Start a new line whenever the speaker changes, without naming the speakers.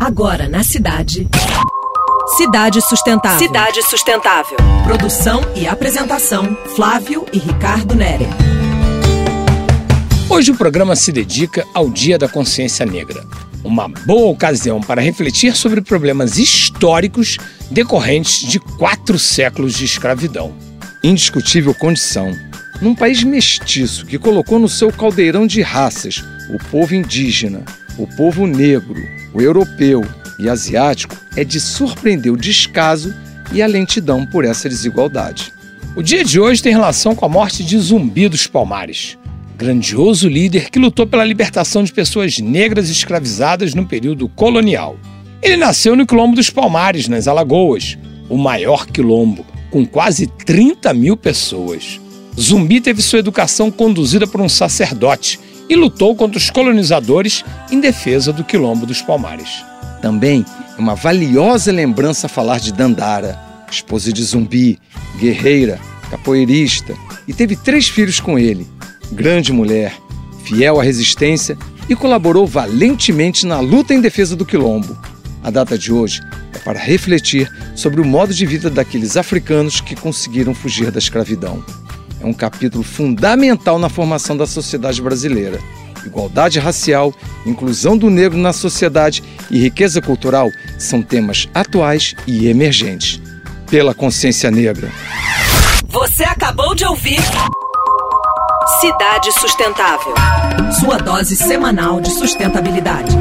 Agora na cidade. Cidade Sustentável.
Cidade Sustentável.
Produção e apresentação: Flávio e Ricardo Nere.
Hoje o programa se dedica ao Dia da Consciência Negra. Uma boa ocasião para refletir sobre problemas históricos decorrentes de quatro séculos de escravidão.
Indiscutível condição. Num país mestiço que colocou no seu caldeirão de raças o povo indígena, o povo negro, o europeu e asiático, é de surpreender o descaso e a lentidão por essa desigualdade.
O dia de hoje tem relação com a morte de Zumbi dos Palmares, grandioso líder que lutou pela libertação de pessoas negras escravizadas no período colonial. Ele nasceu no Quilombo dos Palmares, nas Alagoas, o maior quilombo, com quase 30 mil pessoas. Zumbi teve sua educação conduzida por um sacerdote e lutou contra os colonizadores em defesa do Quilombo dos Palmares.
Também é uma valiosa lembrança falar de Dandara, esposa de Zumbi, guerreira, capoeirista, e teve três filhos com ele. Grande mulher, fiel à resistência e colaborou valentemente na luta em defesa do Quilombo. A data de hoje é para refletir sobre o modo de vida daqueles africanos que conseguiram fugir da escravidão é um capítulo fundamental na formação da sociedade brasileira. Igualdade racial, inclusão do negro na sociedade e riqueza cultural são temas atuais e emergentes. Pela consciência negra.
Você acabou de ouvir Cidade Sustentável.
Sua dose semanal de sustentabilidade.